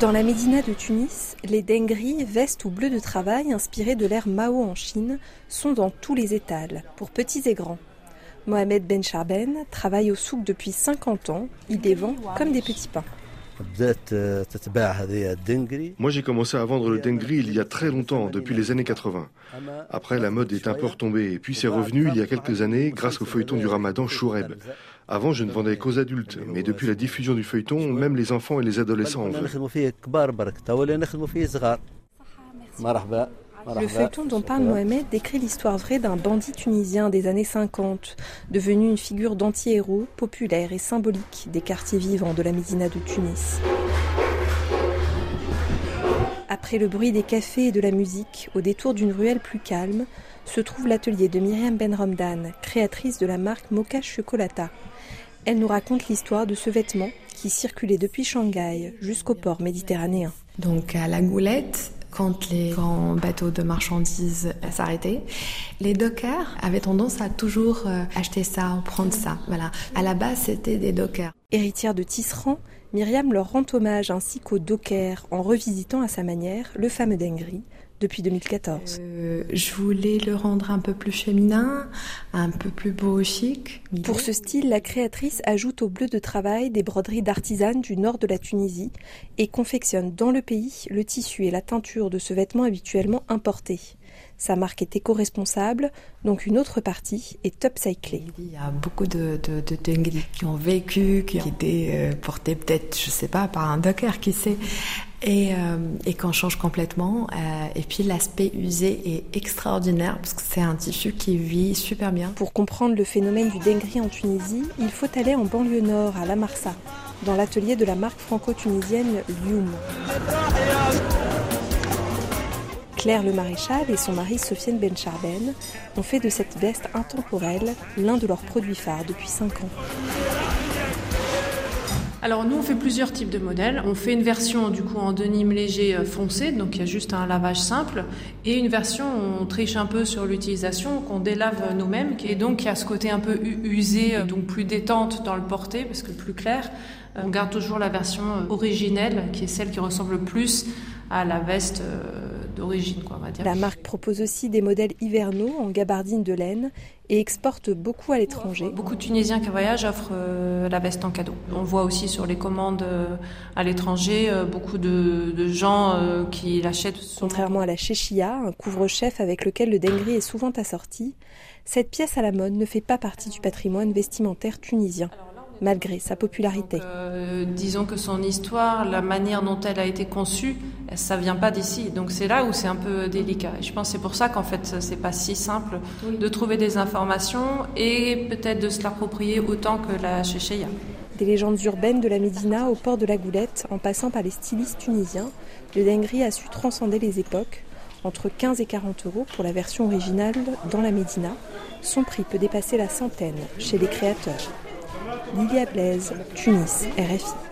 Dans la Médina de Tunis, les dengris, vestes ou bleus de travail inspirés de l'ère Mao en Chine, sont dans tous les étals, pour petits et grands. Mohamed Ben Charben travaille au souk depuis 50 ans. Il les comme des petits pains. Moi, j'ai commencé à vendre le dengri il y a très longtemps, depuis les années 80. Après, la mode est un peu retombée, et puis c'est revenu il y a quelques années grâce au feuilleton du ramadan Choureb. Avant, je ne vendais qu'aux adultes, mais depuis la diffusion du feuilleton, même les enfants et les adolescents en veulent. Le feuilleton dont parle Mohamed décrit l'histoire vraie d'un bandit tunisien des années 50, devenu une figure d'anti-héros populaire et symbolique des quartiers vivants de la Médina de Tunis. Après le bruit des cafés et de la musique, au détour d'une ruelle plus calme, se trouve l'atelier de Myriam Ben Romdan, créatrice de la marque Mocha Chocolata. Elle nous raconte l'histoire de ce vêtement qui circulait depuis Shanghai jusqu'au port méditerranéen. Donc à la goulette, quand les grands bateaux de marchandises s'arrêtaient, les dockers avaient tendance à toujours euh, acheter ça ou prendre ça. Voilà. À la base, c'était des dockers. Héritière de tisserand, Myriam leur rend hommage ainsi qu'aux dockers en revisitant à sa manière le fameux Dengri, depuis 2014. Euh, je voulais le rendre un peu plus féminin, un peu plus beau chic. Pour ce style, la créatrice ajoute au bleu de travail des broderies d'artisanes du nord de la Tunisie et confectionne dans le pays le tissu et la teinture de ce vêtement habituellement importé. Sa marque est éco-responsable, donc une autre partie est upcyclée. Il y a beaucoup de, de, qui ont vécu, qui étaient euh, portés peut-être, je sais pas, par un docker, qui sait, et, euh, et qu'on change complètement. Euh, et puis l'aspect usé est extraordinaire parce que c'est un tissu qui vit super bien. Pour comprendre le phénomène du dengri en Tunisie, il faut aller en banlieue nord, à La Marsa, dans l'atelier de la marque franco-tunisienne Lyoum. Claire Le Maréchal et son mari Sofiane Bencharben ont fait de cette veste intemporelle l'un de leurs produits phares depuis 5 ans. Alors nous on fait plusieurs types de modèles. On fait une version du coup en denim léger euh, foncé, donc il y a juste un lavage simple, et une version on triche un peu sur l'utilisation, qu'on délave nous-mêmes, et donc il y a ce côté un peu usé, euh, donc plus détente dans le porté parce que plus clair. On garde toujours la version euh, originelle, qui est celle qui ressemble plus à la veste d'origine, quoi, on va dire. La marque propose aussi des modèles hivernaux en gabardine de laine et exporte beaucoup à l'étranger. Beaucoup de Tunisiens qui voyagent offrent euh, la veste en cadeau. On voit aussi sur les commandes euh, à l'étranger euh, beaucoup de, gens qui l'achètent. Contrairement à la chéchia, un couvre-chef avec lequel le dengri est souvent assorti, cette pièce à la mode ne fait pas partie du patrimoine vestimentaire tunisien malgré sa popularité. Euh, disons que son histoire, la manière dont elle a été conçue, ça vient pas d'ici. Donc c'est là où c'est un peu délicat. Et je pense que c'est pour ça qu'en fait c'est pas si simple de trouver des informations et peut-être de se l'approprier autant que la chéchéia. Des légendes urbaines de la Médina au port de la Goulette, en passant par les stylistes tunisiens, le Dengri a su transcender les époques. Entre 15 et 40 euros pour la version originale dans la Médina, son prix peut dépasser la centaine chez les créateurs. Lilia Blaise, Tunis, RFI.